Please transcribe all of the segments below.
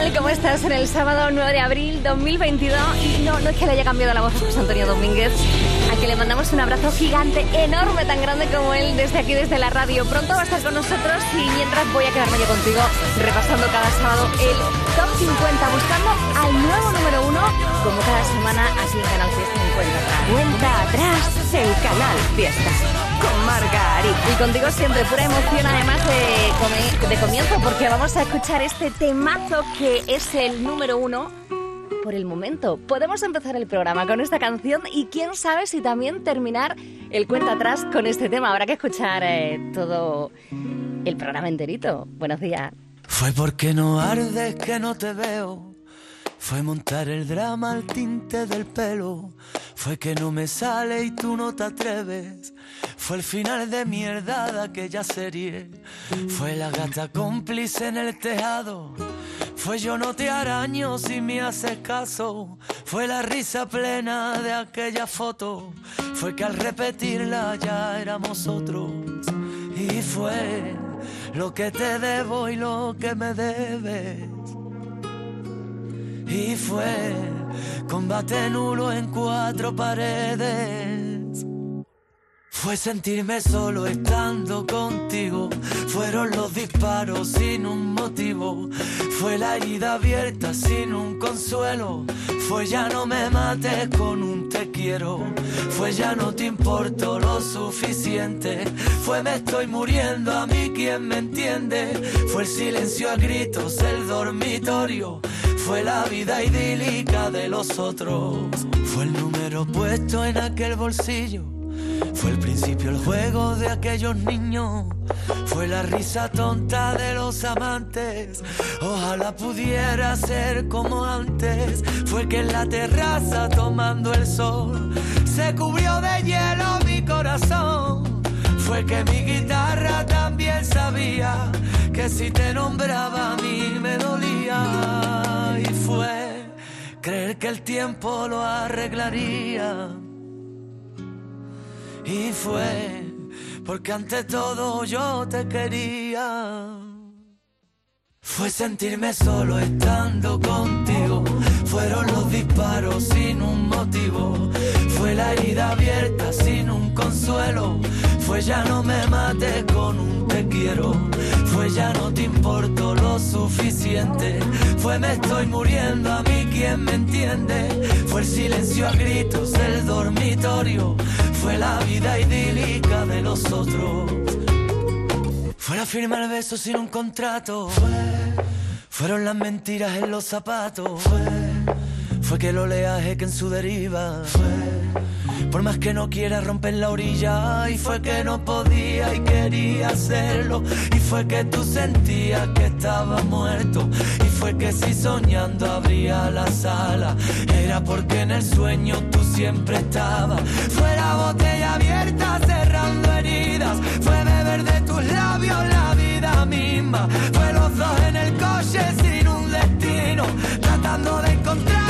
tal? ¿Cómo estás en el sábado 9 de abril 2022? Y no, no es que le haya cambiado la voz a José Antonio Domínguez, a que le mandamos un abrazo gigante, enorme, tan grande como él, desde aquí, desde la radio. Pronto va a estar con nosotros y mientras voy a quedarme yo contigo repasando cada sábado el Top 50, buscando al nuevo número uno, como cada semana aquí en Canal Fiesta 50. Cuenta atrás el Canal Fiesta con Margarita. Y contigo siempre pura emoción además de, de comienzo porque vamos a escuchar este temazo que es el número uno por el momento. Podemos empezar el programa con esta canción y quién sabe si también terminar el cuenta atrás con este tema. Habrá que escuchar eh, todo el programa enterito. Buenos días. Fue porque no ardes que no te veo fue montar el drama al tinte del pelo. Fue que no me sale y tú no te atreves. Fue el final de mierda de aquella serie. Fue la gata cómplice en el tejado. Fue yo no te araño si me haces caso. Fue la risa plena de aquella foto. Fue que al repetirla ya éramos otros. Y fue lo que te debo y lo que me debes y fue combate nulo en cuatro paredes. Fue sentirme solo estando contigo. Fueron los disparos sin un motivo. Fue la herida abierta sin un consuelo. Fue ya no me mates con un te quiero. Fue ya no te importo lo suficiente. Fue me estoy muriendo a mí quien me entiende. Fue el silencio a gritos, el dormitorio. Fue la vida idílica de los otros. Fue el número puesto en aquel bolsillo. Fue el principio el juego de aquellos niños. Fue la risa tonta de los amantes. Ojalá pudiera ser como antes. Fue que en la terraza tomando el sol se cubrió de hielo mi corazón. Fue que mi guitarra también sabía que si te nombraba a mí me dolía. Y fue creer que el tiempo lo arreglaría. Y fue porque ante todo yo te quería. Fue sentirme solo estando contigo. Fueron los disparos sin un motivo. Fue la herida abierta sin un consuelo. Fue ya no me mates con un te quiero. Fue ya no te importo lo suficiente. Fue me estoy muriendo a mí quien me entiende. Fue el silencio a gritos del dormitorio. Fue la vida idílica de los otros. Fue la firma el beso sin un contrato. Fue, fueron las mentiras en los zapatos. Fue, fue que el oleaje que en su deriva. Fue, por más que no quiera romper la orilla. Y fue que no podía y quería hacerlo. Y fue que tú sentías que estaba muerto. Y fue que si soñando abría la sala. Era porque en el sueño tú siempre estabas. Fue la botella abierta cerrando heridas. Fue beber de tus labios la vida misma. Fue los dos en el coche sin un destino, tratando de camino.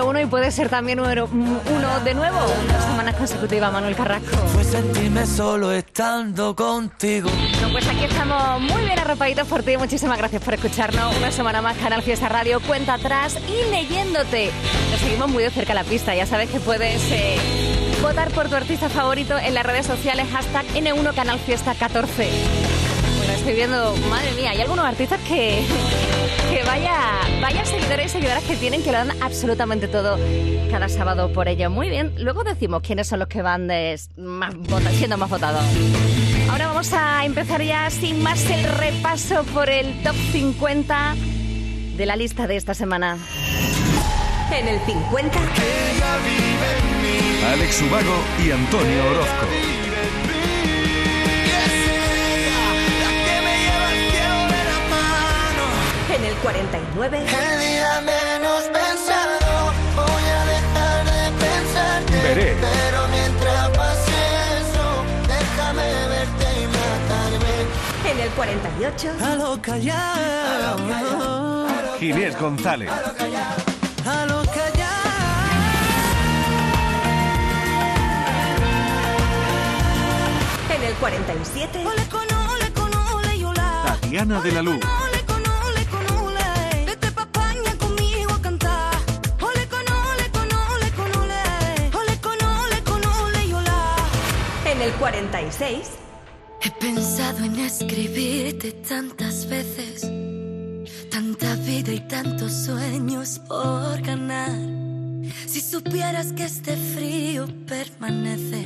número uno y puede ser también número uno de nuevo. Dos semanas consecutivas, Manuel Carrasco. Fue sentirme solo estando contigo. Bueno, pues aquí estamos muy bien arropaditos por ti. Muchísimas gracias por escucharnos. Una semana más, Canal Fiesta Radio, cuenta atrás y leyéndote. Nos seguimos muy de cerca la pista. Ya sabes que puedes eh, votar por tu artista favorito en las redes sociales, hashtag N1 Canal Fiesta 14. Estoy viendo, madre mía, hay algunos artistas que, que vaya, vaya seguidores y seguidoras que tienen que lo dan absolutamente todo cada sábado por ello. Muy bien, luego decimos quiénes son los que van más, siendo más votados. Ahora vamos a empezar ya sin más el repaso por el top 50 de la lista de esta semana. En el 50. Alex Ubago y Antonio Orozco. En el 49. El día menos pensado, voy a dejar de pensarte. Veré. Pero mientras pase eso, déjame verte y matarme. En el 48. A lo callado. Ginés González. A lo callado. En el 47. Ole con ole con ole y hola. Tatiana de la Luz. En el 46. He pensado en escribirte tantas veces, tanta vida y tantos sueños por ganar. Si supieras que este frío permanece,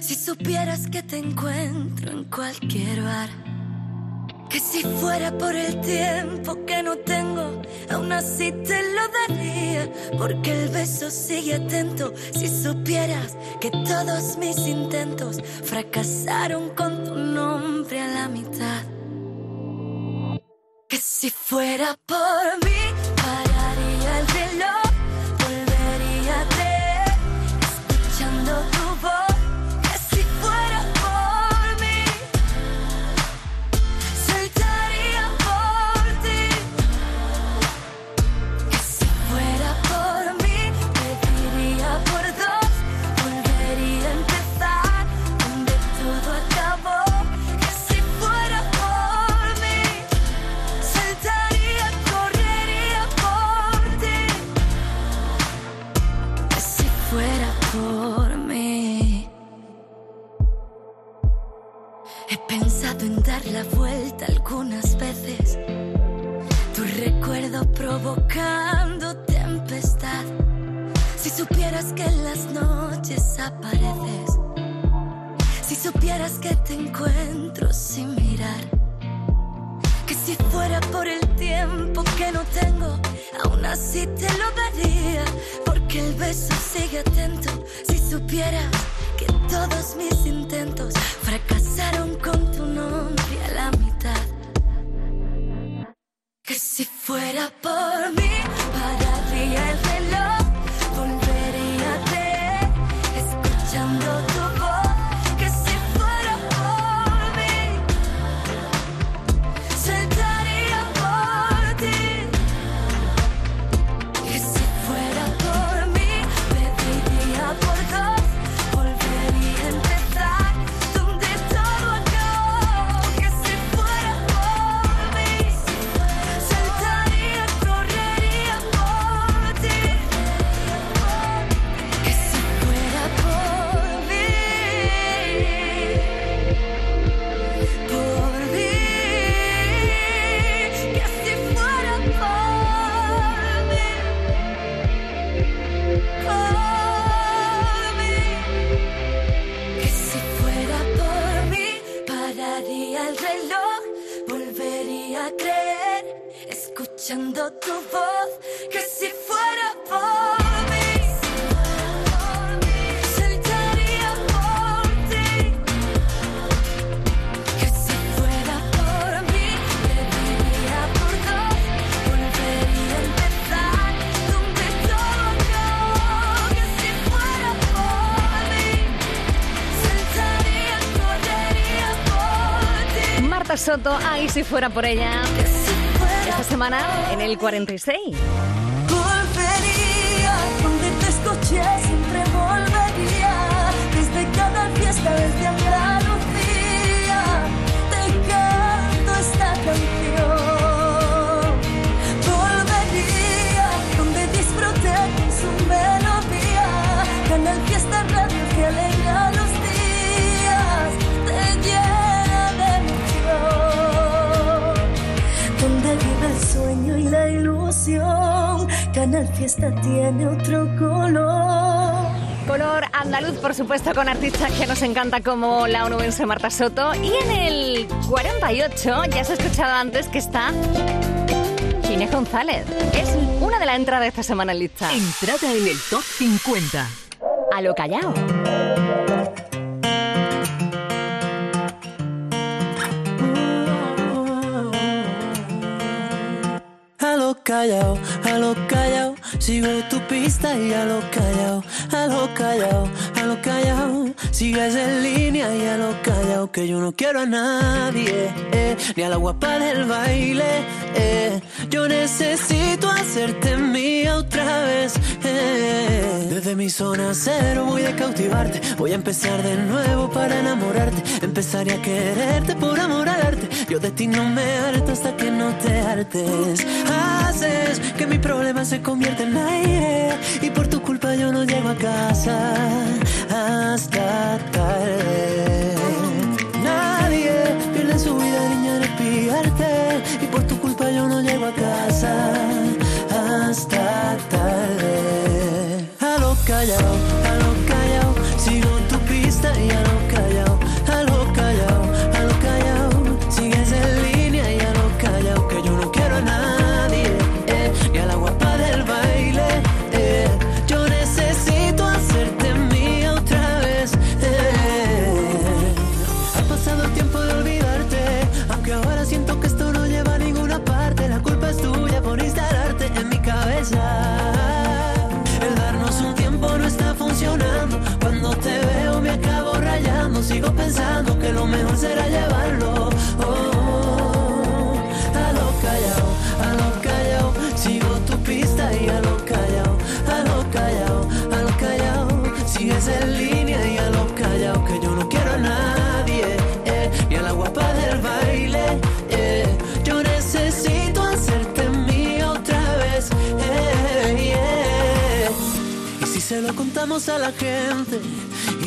si supieras que te encuentro en cualquier bar, que si fuera por el tiempo que no tengo, aún así te lo daría, porque el beso sigue atento. Si supieras que todos mis intentos fracasaron con tu nombre a la mitad, que si fuera por mí, que en las noches apareces. Si supieras que te encuentro sin mirar. Que si fuera por el tiempo que no tengo, aún así te lo daría. Porque el beso sigue atento. Si supieras que todos mis intentos fracasaron con tu nombre a la mitad. Que si fuera por mí, Soto, ahí si fuera por ella. Esta semana en el 46. Volvería donde te escuché, siempre volvería. Desde cada fiesta, desde Canal Fiesta tiene otro color. Color andaluz, por supuesto, con artistas que nos encanta como la onubense Marta Soto. Y en el 48, ya se ha escuchado antes que está Inés González. Es una de las entradas de esta semana en lista. Entrada en el top 50. A lo callao. Callao, a lo callao, sigo tu pista y a lo callao, a lo callao, a lo callao, sigues en línea y a lo callao, que yo no quiero a nadie, eh, ni a la guapa del baile, eh, yo necesito hacerte mía otra vez, eh. desde mi zona cero voy a cautivarte, voy a empezar de nuevo para enamorarte, empezaré a quererte por amor al arte, yo de ti no me harto hasta que no te hartes, haces que mi problema se convierta en aire y por tu culpa yo no llego a casa hasta tarde. Nadie pierde su vida, niña, en espiarte y por tu culpa yo no llego a casa hasta tarde. A lo callao, a lo callao, sigo tu pista y a lo será llevarlo. Oh, a lo callao, a lo callao. Sigo tu pista y a lo callao, a lo callao, a lo callao. Sigues en línea y a lo callao. Que yo no quiero a nadie, eh, ni a la guapa del baile. eh. Yo necesito hacerte mía otra vez. eh. Y si se lo contamos a la gente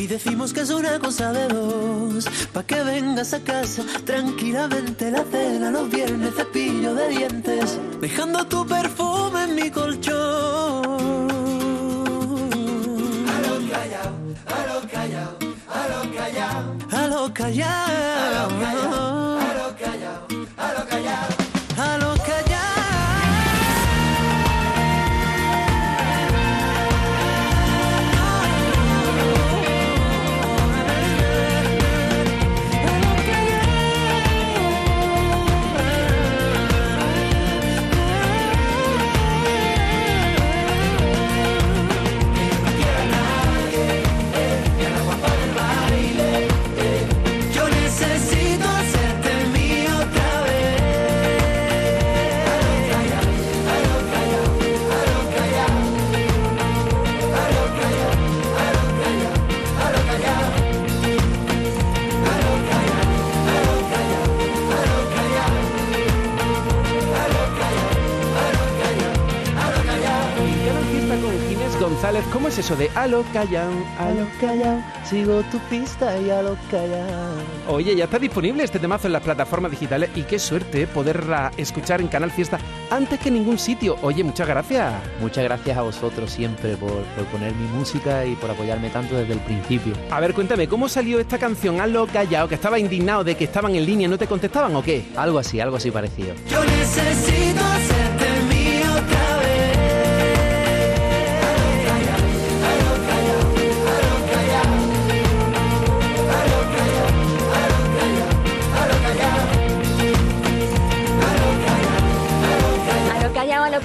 y decimos que es una cosa de dos, pa' que vengas a casa tranquilamente la cena los viernes cepillo de dientes, dejando tu perfume en mi colchón. A lo callao, a lo callao, a lo callao, a lo callao, eso de a lo callao, a lo callao, sigo tu pista y a lo callao? Oye, ya está disponible este temazo en las plataformas digitales y qué suerte poderla escuchar en Canal Fiesta antes que en ningún sitio. Oye, muchas gracias. Muchas gracias a vosotros siempre por, por poner mi música y por apoyarme tanto desde el principio. A ver, cuéntame, ¿cómo salió esta canción a lo callao? ¿Que estaba indignado de que estaban en línea y no te contestaban o qué? Algo así, algo así parecido. Yo necesito hacerte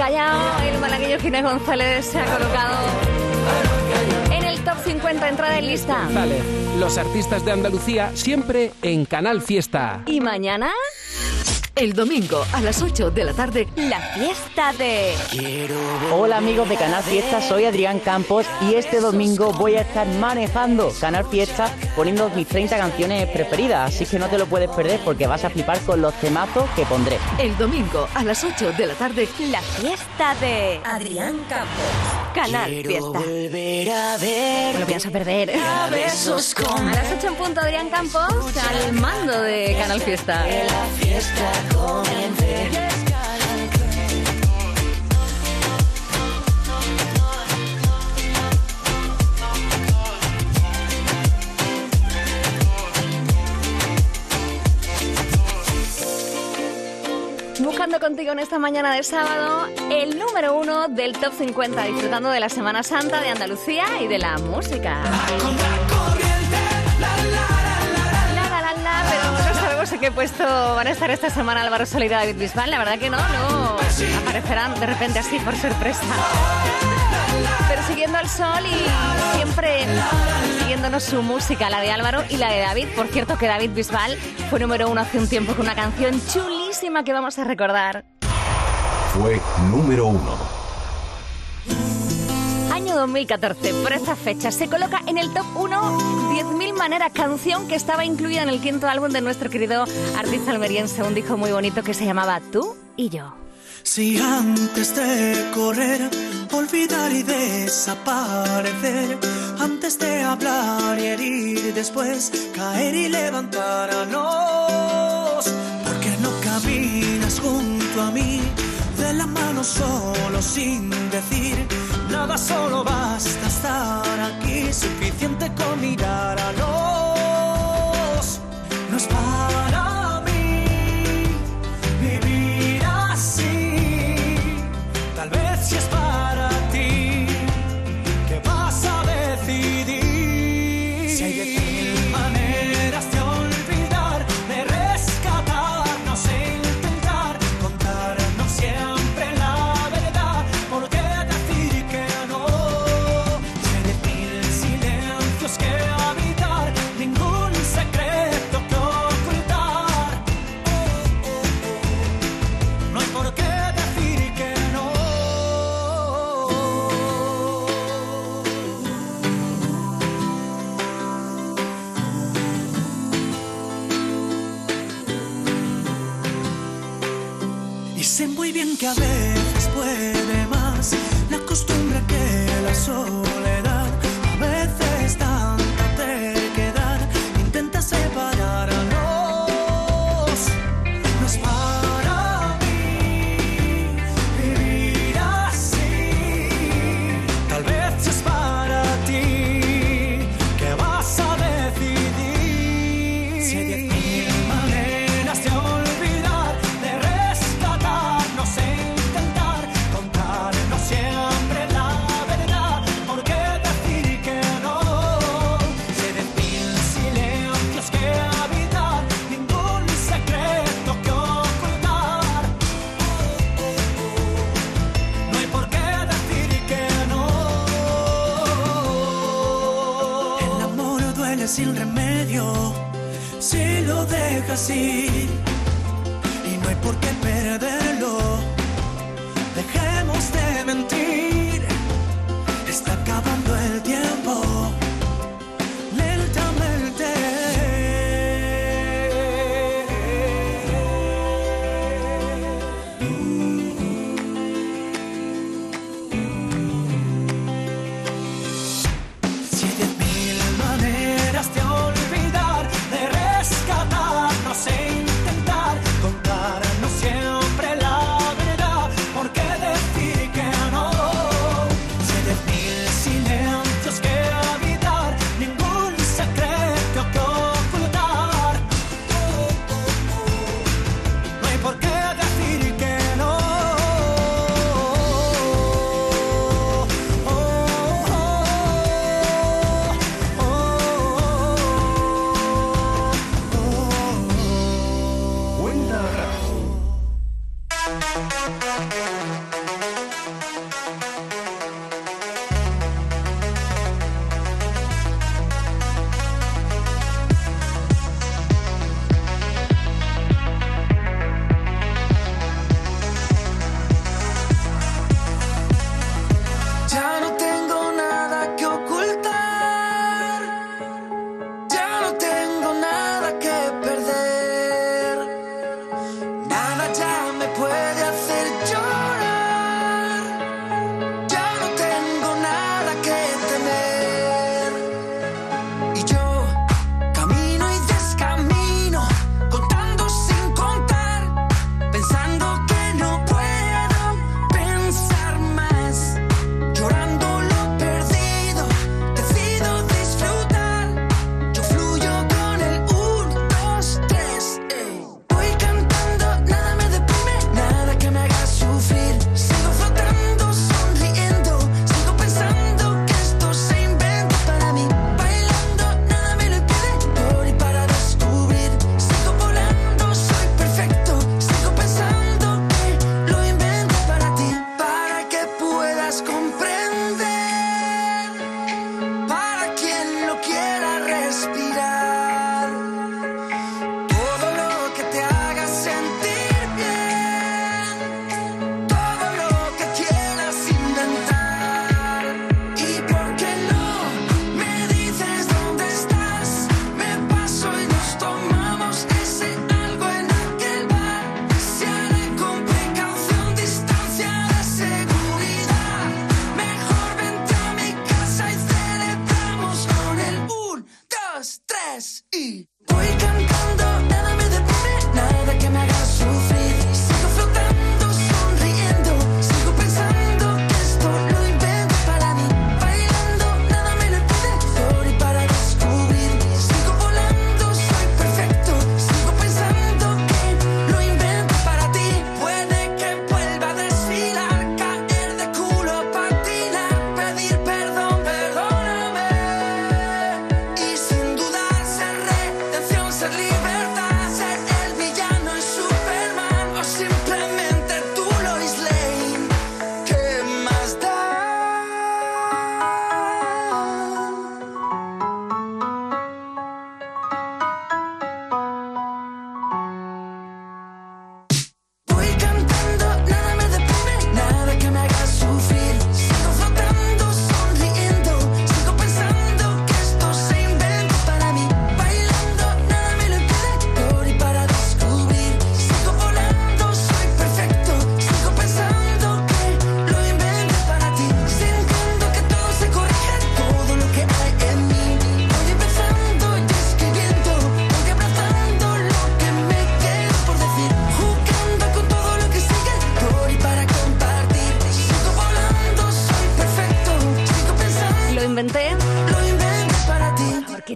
callao. El malagueño Ginés González se ha colocado en el top 50 entrada en lista. González, los artistas de Andalucía siempre en Canal Fiesta. Y mañana, El domingo a las 8 de la tarde, la fiesta de... Hola amigos de Canal Fiesta, soy Adrián Campos y este domingo voy a estar manejando Canal Fiesta poniendo mis 30 canciones preferidas, así que no te lo puedes perder porque vas a flipar con los temazos que pondré. el domingo a las 8 de la tarde, La fiesta de... Adrián Campos. Canal Fiesta. Volver a ver No lo pienso perder. a besos con A las 8 en punto, Adrián Campos, al mando de Canal Fiesta. la fiesta Buscando contigo en esta mañana de sábado, el número uno del Top 50, disfrutando de la Semana Santa de Andalucía y de la música. En qué puesto van a estar esta semana Álvaro Soler y David Bisbal. La verdad que no, no aparecerán de repente así por sorpresa. Pero siguiendo al sol y siempre siguiéndonos su música, la de Álvaro y la de David. Por cierto, que David Bisbal fue número uno hace un tiempo con una canción chulísima que vamos a recordar. Fue número uno. Año 2014, por esta fecha, se coloca en el top 1 10.000 maneras, canción que estaba incluida en el quinto álbum de nuestro querido artista almeriense, un disco muy bonito que se llamaba Tú y yo. Si antes de correr, olvidar y desaparecer, antes de hablar y herir, después caer y levantarnos, ¿por qué no caminas junto a mí, de la mano solo sin decir nada, solo basta estar aquí, suficiente con mirar a los, no es para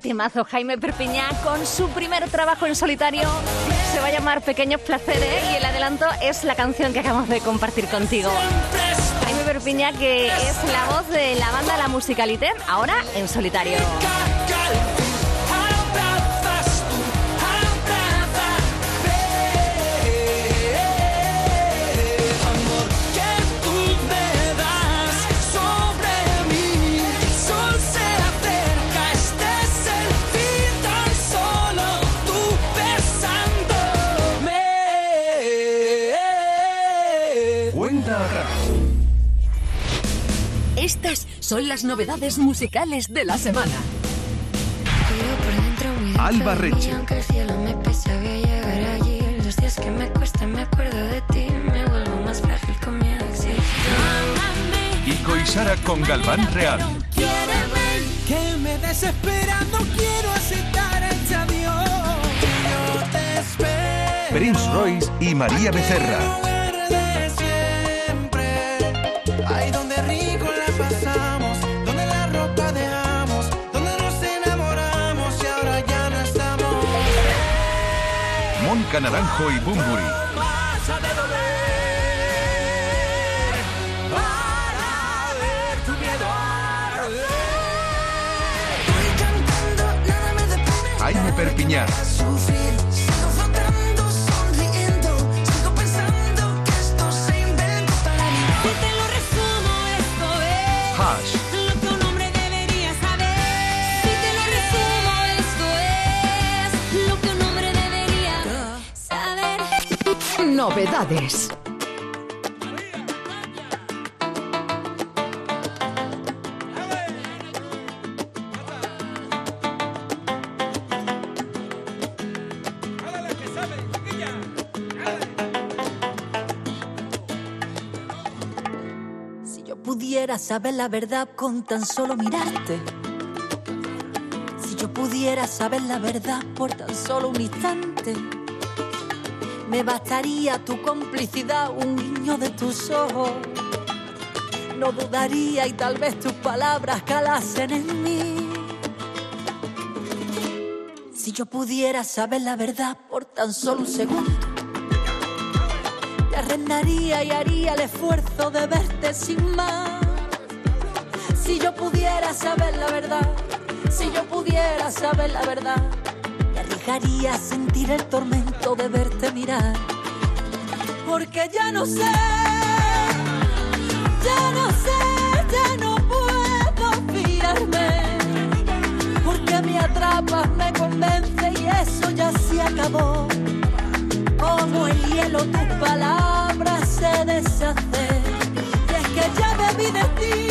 temazo Jaime Perpiñá con su primer trabajo en solitario. Se va a llamar Pequeños Placeres y el adelanto es la canción que acabamos de compartir contigo. Jaime Perpiñá que es la voz de la banda La Musicalité, ahora en solitario. Son las novedades musicales de la semana. Alba Reche. Kiko y Sara con Galván Real. Que me desespera, no quiero aceptar este adiós. Yo te espero. Prince Royce y María Becerra. Mónica Naranjo y Bumburi. Pasa de Novedades. Si yo pudiera saber la verdad con tan solo mirarte. Si yo pudiera saber la verdad por tan solo un instante. Me bastaría tu complicidad, un guiño de tus ojos. No dudaría y tal vez tus palabras calasen en mí. Si yo pudiera saber la verdad por tan solo un segundo. Te arrendaría y haría el esfuerzo de verte sin más. Si yo pudiera saber la verdad, si yo pudiera saber la verdad, me arriesgaría a sentir el tormento de verte mirar. Porque ya no sé, ya no sé, ya no puedo fiarme. Porque me atrapas, me convence y eso ya se acabó. Como el hielo tus palabras se deshacen. Y es que ya bebí de ti.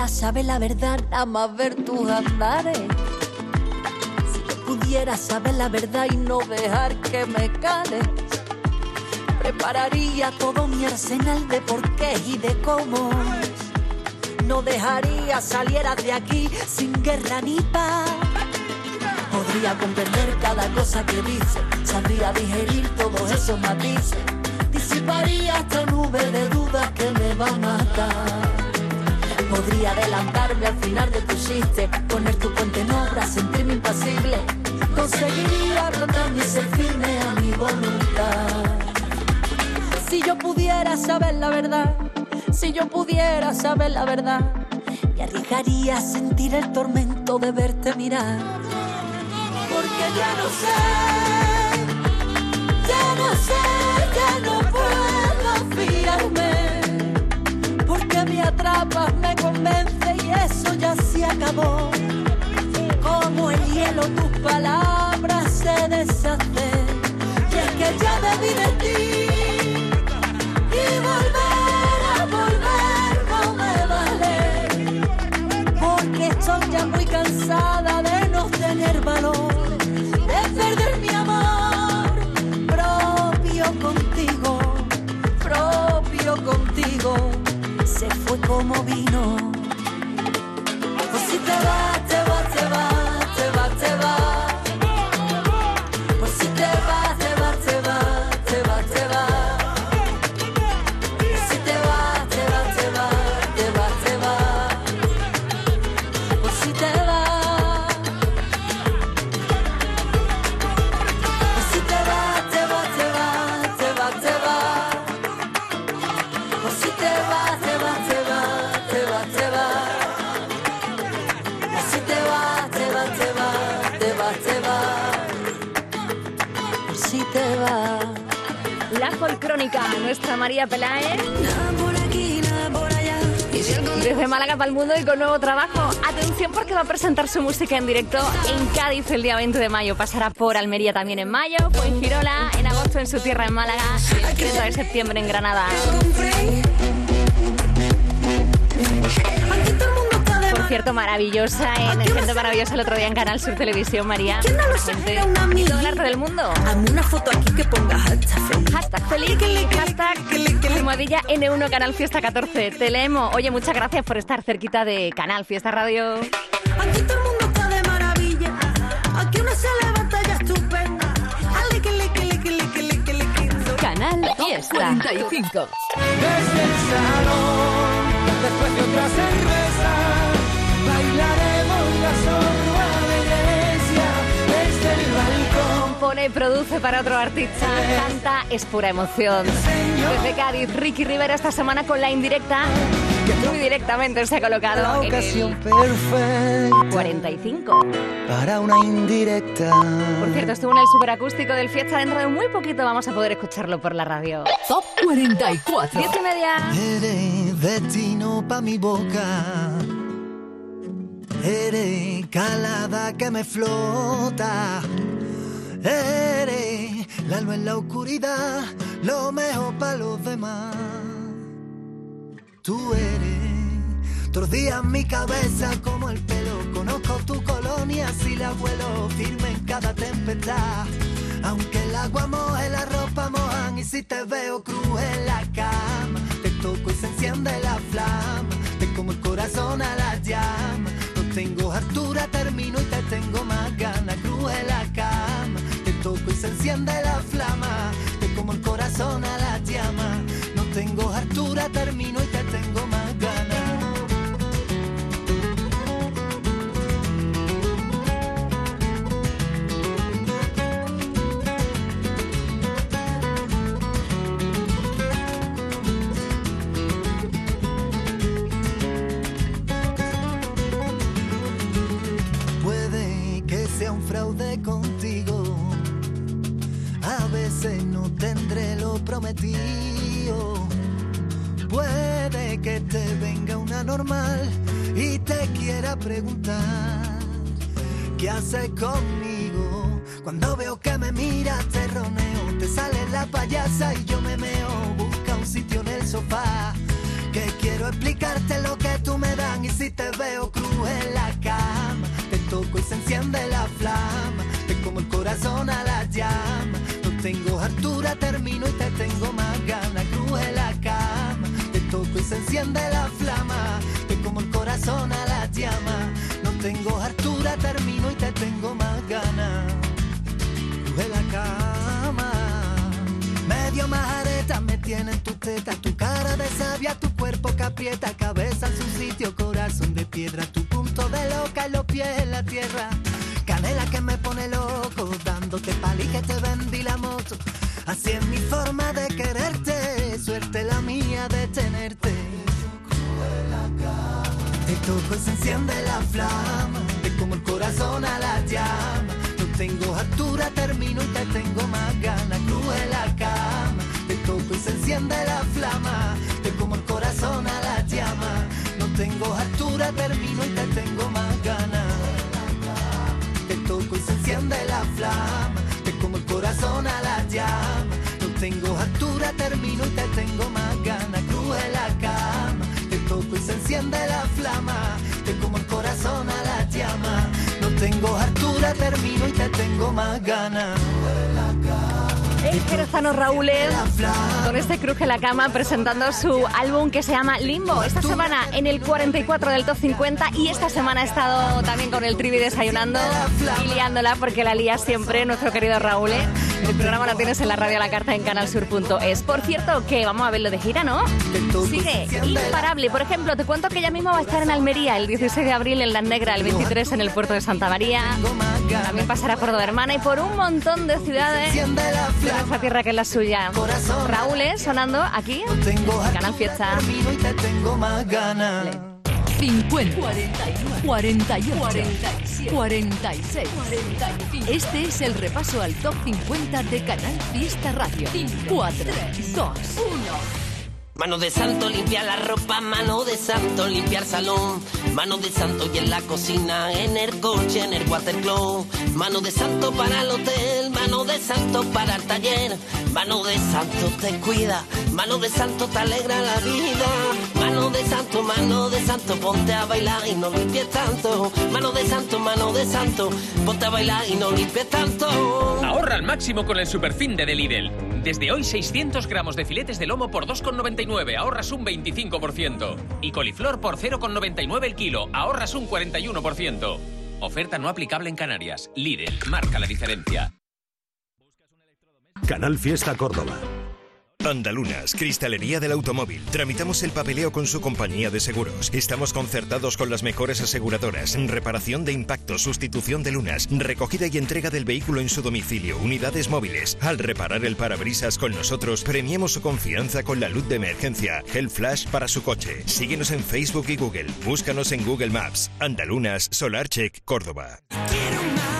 Pudiera saber la verdad, nada más ver tus andares. Si yo pudiera saber la verdad y no dejar que me cales. Prepararía todo mi arsenal de porqués y de cómo. No dejaría salieras de aquí sin guerra ni paz. Podría comprender cada cosa que dice, sabría digerir todos esos matices. Disiparía esta nube de dudas que me va a matar. Podría adelantarme al final de tu chiste, poner tu puente en obra, sentirme impasible. Conseguiría rotarme y ser firme a mi voluntad. Si yo pudiera saber la verdad, si yo pudiera saber la verdad, me arriesgaría a sentir el tormento de verte mirar. Porque ya no sé, ya no sé, ya no puedo fiarme atrapas, me convence y eso ya se acabó. Como el hielo tus palabras se deshacen. Y es que ya debí de ti. Como vino. Mundo y con nuevo trabajo. Atención porque va a presentar su música en directo en Cádiz el día 20 de mayo. Pasará por Almería también en mayo, fue en agosto en su tierra en Málaga, 30 de septiembre en Granada. Cierto, maravillosa en Gente Maravillosa el otro día en Canal Sur Televisión, María. Gente, todo el arte del mundo. Hazme una foto aquí que ponga hashtag feliz. Hashtag feliz, hashtag almohadilla N1 Canal Fiesta 14. Te leemos. Oye, muchas gracias por estar cerquita de Canal Fiesta Radio. Aquí todo el mundo está de maravilla. Aquí uno se levanta ya estupenda. Canal Fiesta. 45. Desde el salón, después de otra cerveza, Compone, produce para otro artista, canta, es pura emoción. Desde Cádiz, Ricky Rivera esta semana con la indirecta, muy directamente se ha La colocado en ocasión el perfecta 45. para una indirecta. Por cierto, estuvo en el superacústico del Fiesta. Dentro de muy poquito vamos a poder escucharlo por la radio. Top 44. Diez y media. Eres destino pa' mi boca. Eres calada que me flota. Eres la luz en la oscuridad, lo mejor para los demás. Tú eres todos días mi cabeza como el pelo. Conozco tu colonia si la vuelo firme en cada tempestad. Aunque el agua moje, la ropa mojan y si te veo cruz en la cama, te toco y se enciende la flama. Te como el corazón a la llama. No tengo altura, termino y te tengo más ganas. Cruz en la cama, se enciende la flama, que como el corazón a la llama. No tengo altura, Te venga una normal y te quiera preguntar qué haces conmigo. Cuando veo que me miras te roneo, te sale la payasa y yo me meo. Busca un sitio en el sofá que quiero explicarte lo que tú me dan. Y si te veo cruz en la cama te toco y se enciende la flama. Te como el corazón a la llama. No tengo altura termino y te tengo más ganas. Cruz en la cama y se enciende la flama. Te como el corazón a la llama. No tengo altura termino y te tengo más ganas. Cruz en la cama. Medio majareta me tiene en tu teta, tu cara de sabia, tu cuerpo que aprieta, cabeza en su sitio, corazón de piedra, tu punto de loca y los pies en la tierra. Canela que me pone loco, dándote pali que te vendí la moto. Así es mi forma de quererte, suerte la mía de tenerte. Te toco y se enciende la flama, te como el corazón a la llama. No tengo altura, termino y te tengo más ganas. Cruz en la cama, te toco y se enciende la flama. Te como el corazón a la llama. No tengo altura, termino y te tengo más ganas. Te toco y se enciende la tengo altura, termino y te tengo más ganas. Cruz en la cama, te toco y se enciende la flama. Te como el corazón a la llama. No tengo altura, termino y te tengo más ganas. El jerezano Raúl es, con este cruje la cama presentando su álbum que se llama Limbo. Esta semana en el 44 del Top 50 y esta semana ha estado también con el Trivi desayunando y liándola porque la lía siempre nuestro querido Raúl. El programa lo tienes en la radio a la carta en canalsur.es. Por cierto, que vamos a verlo de gira, ¿no? Sigue imparable. Por ejemplo, te cuento que ya mismo va a estar en Almería el 16 de abril en La Negra, el 23 en el puerto de Santa María. También pasará por Hermana y por un montón de ciudades de nuestra tierra que es la suya. Raúl, ¿eh? sonando aquí, Canal Fiesta. 50, 41, 48, 47, 46. Este es el repaso al top 50 de Canal Fiesta Radio. 4, 2, 1. Mano de santo limpia la ropa, mano de santo limpiar salón, mano de santo y en la cocina, en el coche, en el watercloak, mano de santo para el hotel, mano de santo para el taller, mano de santo te cuida, mano de santo te alegra la vida, mano de santo, mano de santo, ponte a bailar y no limpies tanto, mano de santo, mano de santo, ponte a bailar y no limpies tanto. Ahorra al máximo con el superfin de Lidl. Desde hoy 600 gramos de filetes de lomo por 2,99, ahorras un 25%. Y coliflor por 0,99 el kilo, ahorras un 41%. Oferta no aplicable en Canarias. Lidl, marca la diferencia. Canal Fiesta Córdoba. Andalunas, Cristalería del Automóvil. Tramitamos el papeleo con su compañía de seguros. Estamos concertados con las mejores aseguradoras. Reparación de impactos, sustitución de lunas, recogida y entrega del vehículo en su domicilio, unidades móviles. Al reparar el parabrisas con nosotros, premiamos su confianza con la luz de emergencia, Hell Flash para su coche. Síguenos en Facebook y Google. Búscanos en Google Maps. Andalunas, Solarcheck, Córdoba. Sentir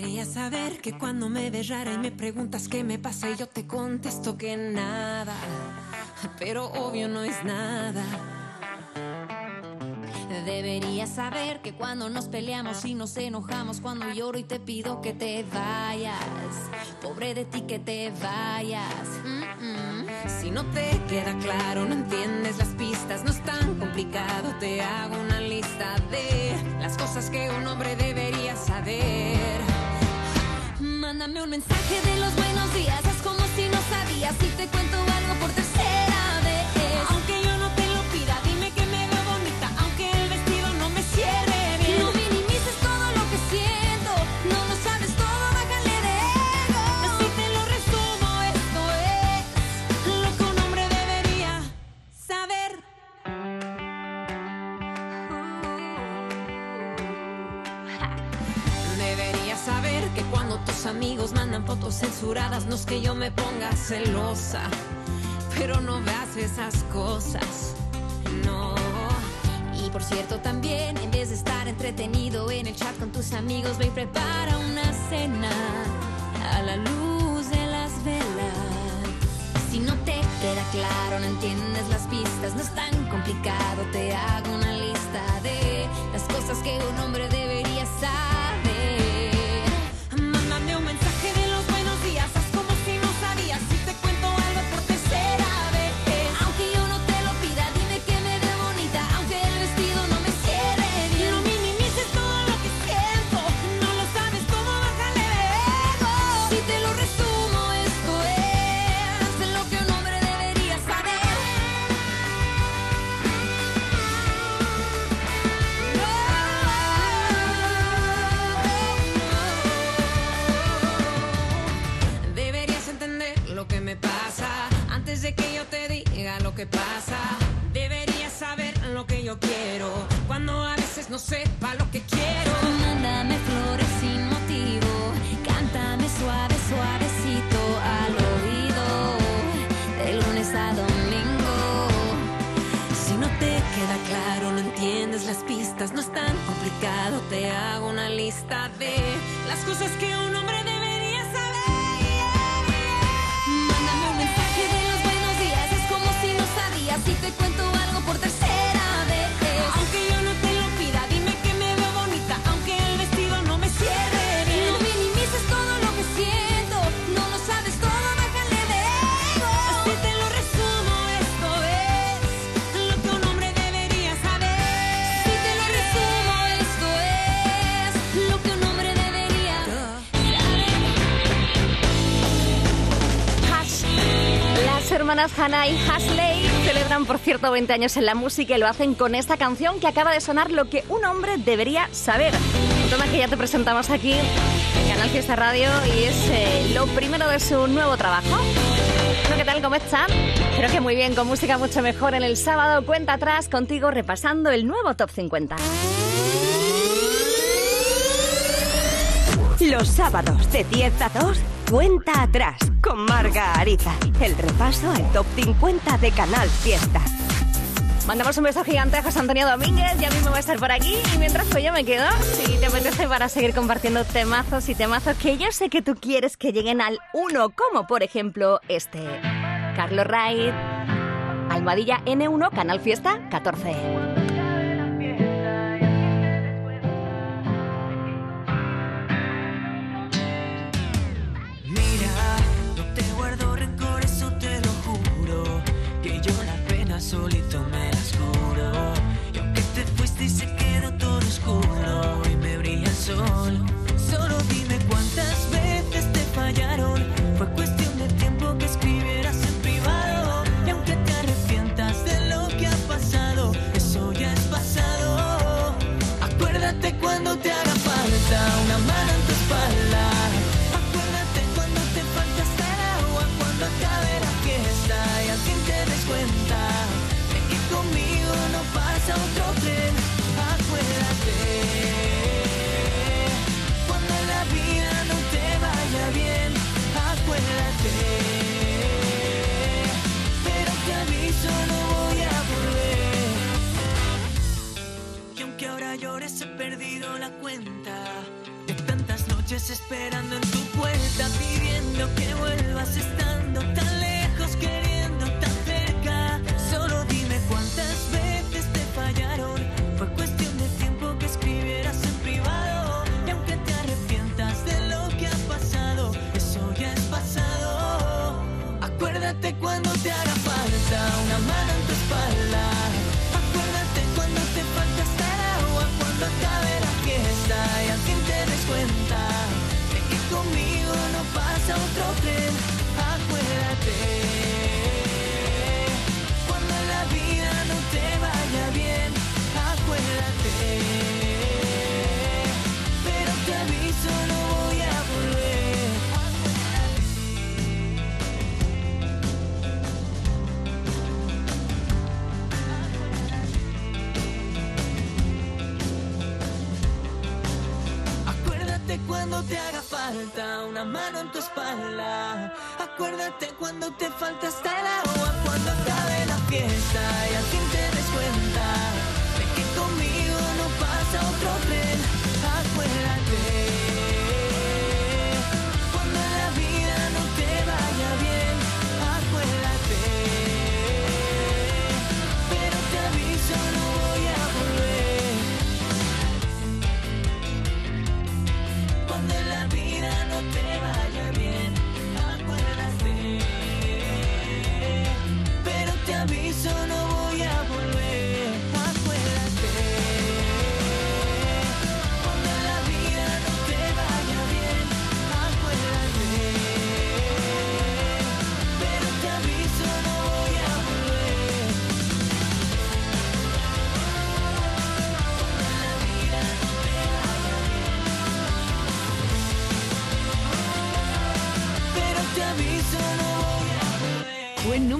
Deberías saber que cuando me ves rara y me preguntas qué me pasa yo te contesto que nada, pero obvio no es nada. Deberías saber que cuando nos peleamos y nos enojamos, cuando lloro y te pido que te vayas, pobre de ti que te vayas. Si no te queda claro, no entiendes las pistas, no es tan complicado, te hago una lista de las cosas que un hombre debería saber. Mándame un mensaje de los buenos días, es como si no sabías. Si te cuento algo por tercera amigos mandan fotos censuradas, no es que yo me ponga celosa, pero no veas esas cosas, no. Y por cierto también, en vez de estar entretenido en el chat con tus amigos, ve y prepara una cena a la luz de las velas. Si no te queda claro, no entiendes las pistas, no es tan complicado, te hago una lista de las cosas que un hombre debería saber. Hannah y Hasley celebran, por cierto, 20 años en la música y lo hacen con esta canción que acaba de sonar lo que un hombre debería saber. Un tema que ya te presentamos aquí en Canal Fiesta Radio y es eh, lo primero de su nuevo trabajo. Bueno, ¿qué tal? ¿Cómo están? Creo que muy bien, con música mucho mejor en el sábado. Cuenta atrás contigo repasando el nuevo Top 50. Los sábados de 10 a 2, cuenta atrás con Marga Ariza. El repaso al top 50 de Canal Fiesta. Mandamos un beso gigante a José Antonio Domínguez, ya mismo va a estar por aquí. Y mientras pues yo me quedo, si te apetece, para seguir compartiendo temazos y temazos que yo sé que tú quieres que lleguen al 1, como por ejemplo este. Carlos Raid, Almadilla N1, Canal Fiesta 14. Sol. mayores he perdido la cuenta de tantas noches esperando en tu puerta, pidiendo que vuelvas estando tan lejos, queriendo tan cerca. Solo dime cuántas veces te fallaron. Fue cuestión de tiempo que escribieras en privado y aunque te arrepientas de lo que ha pasado, eso ya es pasado. Acuérdate cuando te haga falta una mano en tu espalda. falta una mano en tu espalda. Acuérdate cuando te falta hasta el agua, cuando acabe la fiesta y al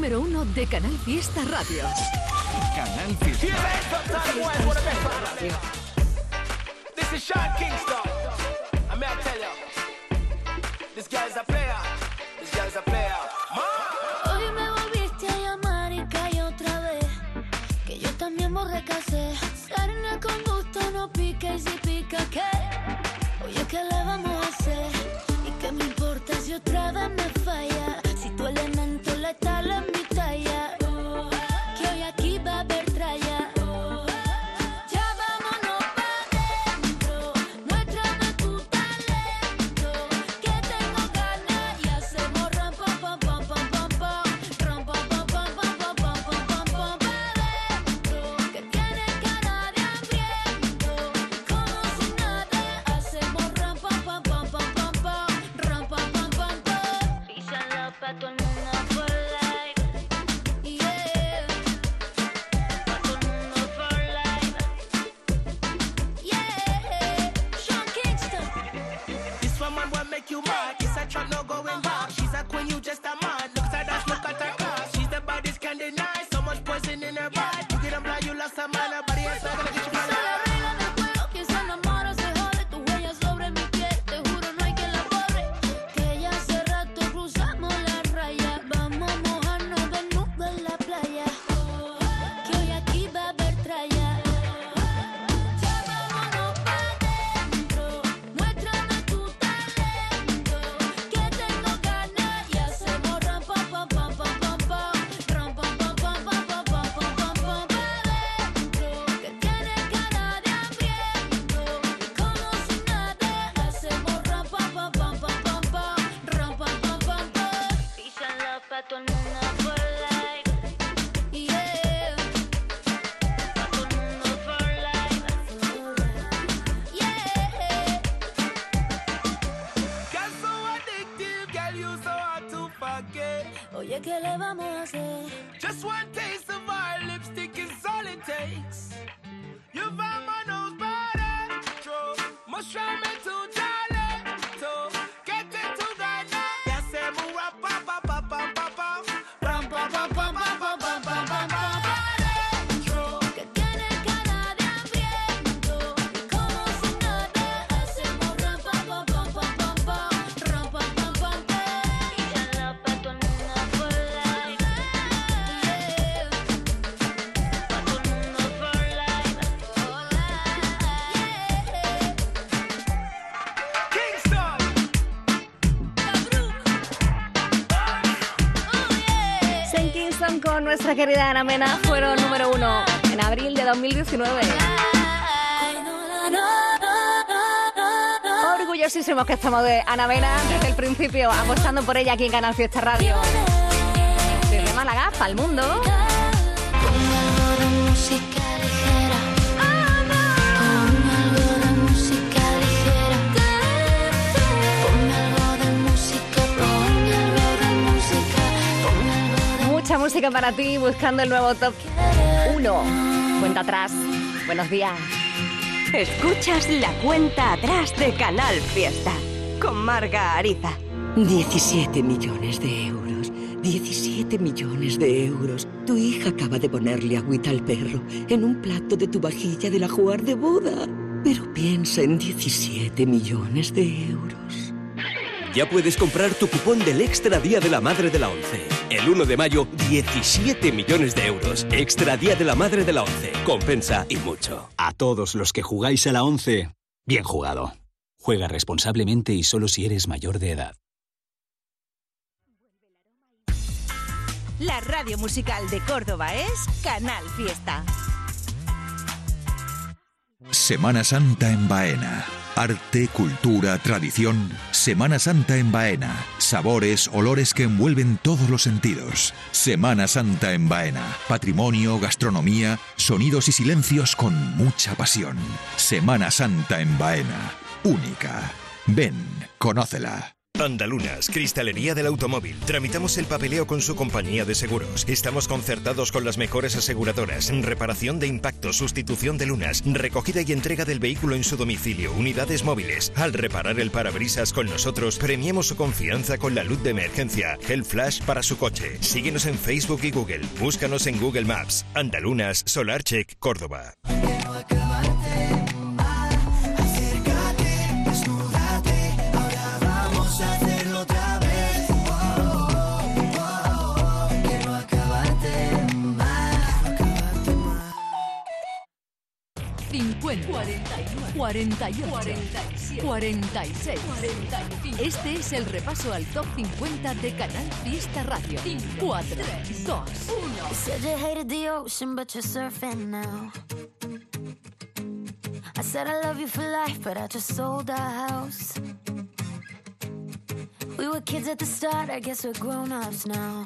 número uno de Canal Fiesta Radio. ¿Qué le vamos a hacer? Just one taste of our lipstick is all it takes. You've my nose by the control. Must try me. Ana Mena fueron número uno en abril de 2019. Orgullosísimos que estamos de Ana Mena desde el principio, apostando por ella aquí en Canal Fiesta Radio. Desde Málaga para el mundo. Música para ti, buscando el nuevo top 1. Cuenta atrás. Buenos días. Escuchas la cuenta atrás de Canal Fiesta con Marga Ariza. 17 millones de euros. 17 millones de euros. Tu hija acaba de ponerle agüita al perro en un plato de tu vajilla del ajuar de boda. Pero piensa en 17 millones de euros. Ya puedes comprar tu cupón del Extra Día de la Madre de la ONCE. El 1 de mayo, 17 millones de euros. Extra Día de la Madre de la ONCE. Compensa y mucho. A todos los que jugáis a la 11, bien jugado. Juega responsablemente y solo si eres mayor de edad. La radio musical de Córdoba es Canal Fiesta. Semana Santa en Baena. Arte, cultura, tradición. Semana Santa en Baena. Sabores, olores que envuelven todos los sentidos. Semana Santa en Baena. Patrimonio, gastronomía, sonidos y silencios con mucha pasión. Semana Santa en Baena. Única. Ven, conócela. Andalunas, Cristalería del Automóvil. Tramitamos el papeleo con su compañía de seguros. Estamos concertados con las mejores aseguradoras. Reparación de impactos, sustitución de lunas, recogida y entrega del vehículo en su domicilio, unidades móviles. Al reparar el parabrisas con nosotros, premiamos su confianza con la luz de emergencia. Hell Flash para su coche. Síguenos en Facebook y Google. Búscanos en Google Maps. Andalunas, Solarcheck, Córdoba. 50, 49, 48, 47, 46, 45. Este es el repaso al top 50 de Canal Fiesta Radio. 4, 2, 1. You said you hated the ocean, but you're surfing now. I said I love you for life, but I just sold our house. We were kids at the start, I guess we're grown ups now.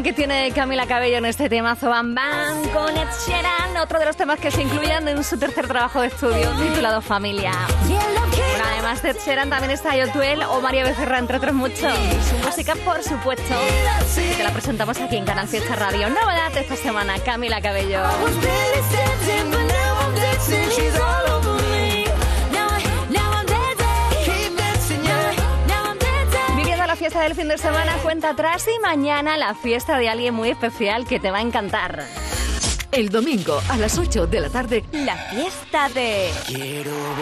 que tiene Camila Cabello en este temazo Bam Bam con Ed otro de los temas que se incluyen en su tercer trabajo de estudio titulado Familia. Además de Ed también está Yotuel o María Becerra, entre otros muchos. Su música, por supuesto, que la presentamos aquí en Canal Fiesta Radio. Novedad esta semana, Camila Cabello. Fiesta del fin de semana, cuenta atrás y mañana la fiesta de alguien muy especial que te va a encantar. El domingo a las 8 de la tarde, La fiesta de...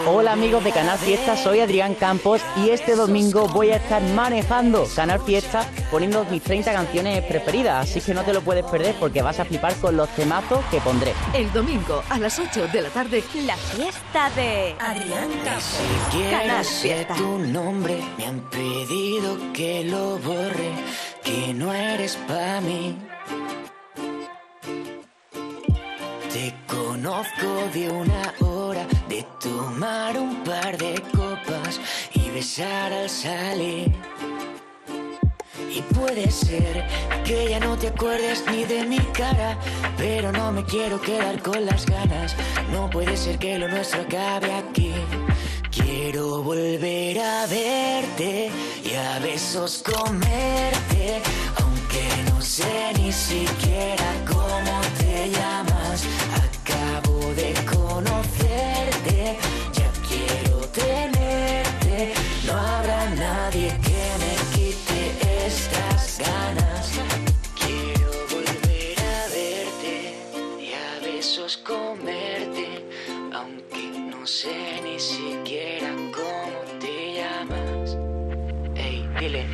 Hola amigos de Canal Fiesta, soy Adrián Campos y este domingo voy a estar manejando Canal Fiesta poniendo mis 30 canciones preferidas, así que no te lo puedes perder porque vas a flipar con los temazos que pondré. el domingo a las 8 de la tarde, La fiesta de... Adrián Canal Quiero ser Fiesta. tu nombre, me han pedido que lo borre, que no eres para mí. Te conozco de una hora, de tomar un par de copas y besar al salir. Y puede ser que ya no te acuerdes ni de mi cara, pero no me quiero quedar con las ganas. No puede ser que lo nuestro acabe aquí. Quiero volver a verte y a besos comerte, aunque no sé ni siquiera cómo te llamas. Acabo de conocerte, ya quiero tenerte. No habrá nadie que me quite estas ganas. Quiero volver a verte y a besos comerte, aunque no sé ni siquiera cómo te llamas. Ey, dile.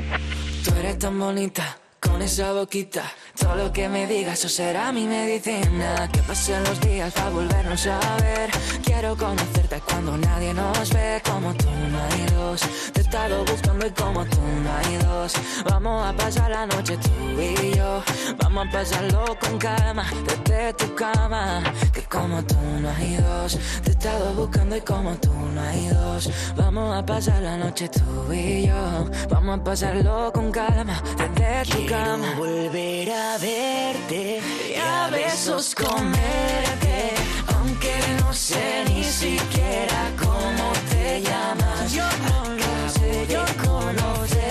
Tú eres tan bonita. Con esa boquita, todo lo que me digas, eso será mi medicina. Que pasen los días para volvernos a ver. Quiero conocerte cuando nadie nos ve. Como tú no hay dos. Te he estado buscando y como tú no hay dos. Vamos a pasar la noche tú y yo. Vamos a pasarlo con calma desde tu cama. Que como tú no hay dos. Te he estado buscando y como tú no hay dos. Vamos a pasar la noche tú y yo. Vamos a pasarlo con calma desde tu cama. volver a verte y a besos comerte. Aunque no sé ni siquiera cómo te llamas. Yo no lo sé, yo conocerte.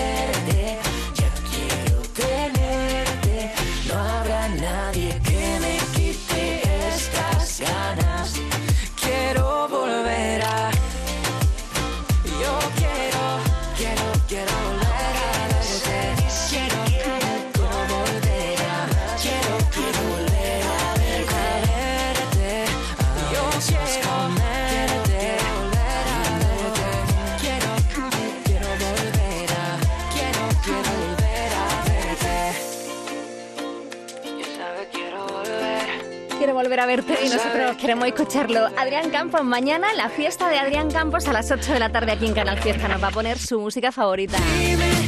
A verte y nosotros queremos escucharlo. Adrián Campos, mañana la fiesta de Adrián Campos a las 8 de la tarde aquí en Canal Fiesta nos va a poner su música favorita.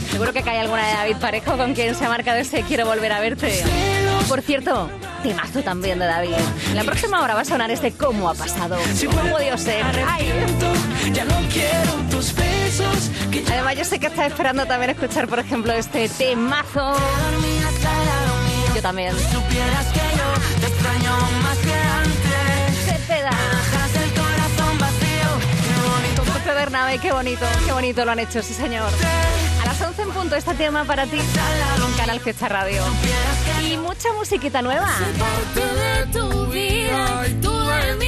Seguro que cae alguna de David Parejo con quien se ha marcado ese Quiero volver a verte. Por cierto, temazo también de David. En la próxima hora va a sonar este ¿Cómo ha pasado? ¿Cómo ha podido ser? Además, yo sé que estás esperando también escuchar, por ejemplo, este temazo. Yo también. Bernabé, qué bonito, qué bonito lo han hecho, sí señor. A las 11 en punto este tema para ti en Canal Fiesta Radio. Y mucha musiquita nueva.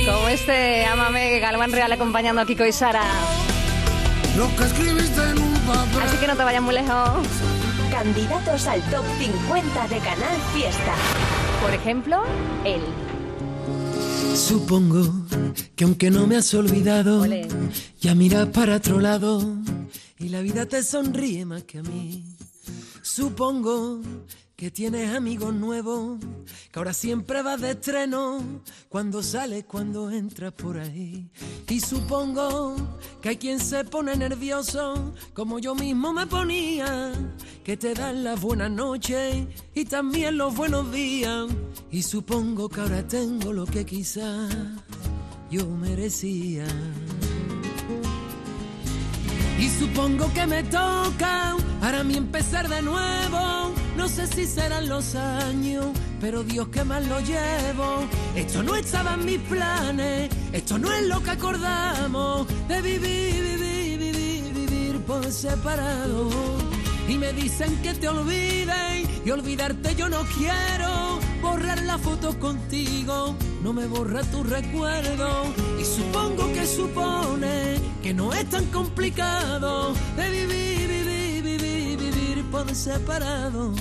Como este Amame Galván Real acompañando a Kiko y Sara. Lo que escribiste en un papel. Así que no te vayas muy lejos. Candidatos al top 50 de Canal Fiesta. Por ejemplo, él. Supongo que aunque no me has olvidado, ya miras para otro lado y la vida te sonríe más que a mí. Supongo que tienes amigos nuevos, que ahora siempre vas de estreno, cuando sales, cuando entras por ahí. Y supongo que hay quien se pone nervioso, como yo mismo me ponía, que te dan las buenas noches y también los buenos días. Y supongo que ahora tengo lo que quizás yo merecía. Y supongo que me toca para mí empezar de nuevo. No sé si serán los años, pero Dios que más lo llevo. Esto no estaba en mis planes, esto no es lo que acordamos de vivir, vivir, vivir, vivir por separado. Y me dicen que te olviden y olvidarte yo no quiero. Borrar la foto contigo, no me borra tu recuerdo. Y supongo que supone que no es tan complicado de vivir, vivir, vivir, vivir por separado.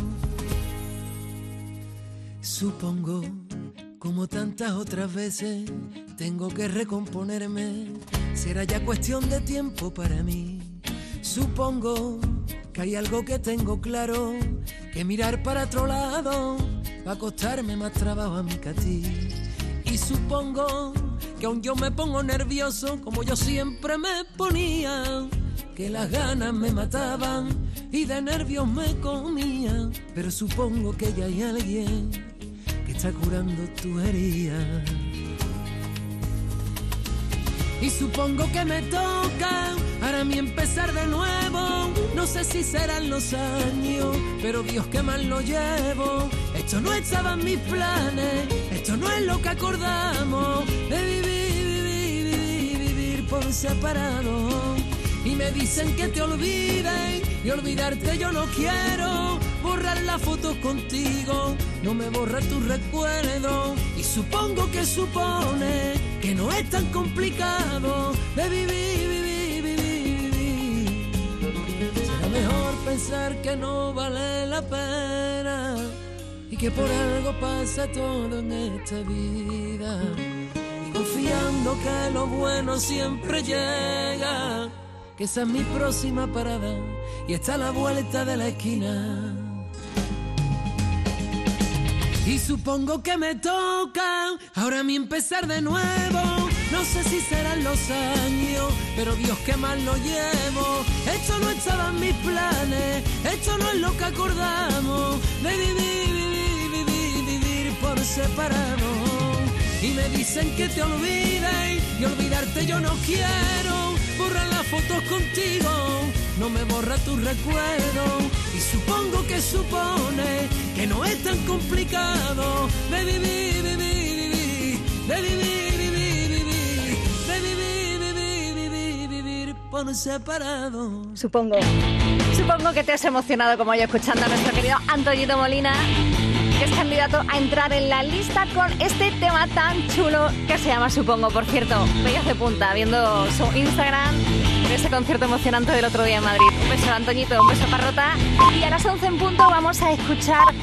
Supongo, como tantas otras veces, tengo que recomponerme. Será ya cuestión de tiempo para mí. Supongo que hay algo que tengo claro, que mirar para otro lado va a costarme más trabajo a mí que a ti. Y supongo que aún yo me pongo nervioso como yo siempre me ponía, que las ganas me mataban y de nervios me comían. Pero supongo que ya hay alguien que está curando tu herida. Y supongo que me toca para mí empezar de nuevo. No sé si serán los años, pero Dios que mal lo llevo. Esto no estaba en mis planes, esto no es lo que acordamos de vivir, vivir, vivir, vivir por separado. Y me dicen que te olviden y olvidarte yo no quiero. Borrar las fotos contigo, no me borra tu recuerdo. Y supongo que supone que no es tan complicado de vivir, pensar que no vale la pena y que por algo pasa todo en esta vida. Confiando que lo bueno siempre llega, que esa es mi próxima parada y está a la vuelta de la esquina. Y supongo que me toca ahora a mí empezar de nuevo. No sé si serán los años, pero Dios que mal lo llevo. Esto no estaba en mis planes, esto no es lo que acordamos de vivir, vivir, vivir, vivir por separado. Y me dicen que te olviden y olvidarte yo no quiero. Borrar las fotos contigo, no me borra tu recuerdo. Y supongo que supone que no es tan complicado de vivir, vivir, vivir, de vivir, por separado. Supongo. Supongo que te has emocionado como yo escuchando a nuestro querido Antoñito Molina, que es candidato a entrar en la lista con este tema tan chulo que se llama Supongo. Por cierto, bellas de punta, viendo su Instagram ese concierto emocionante del otro día en Madrid. Un beso, Antoñito, un beso, Parrota. Y a las 11 en punto vamos a escuchar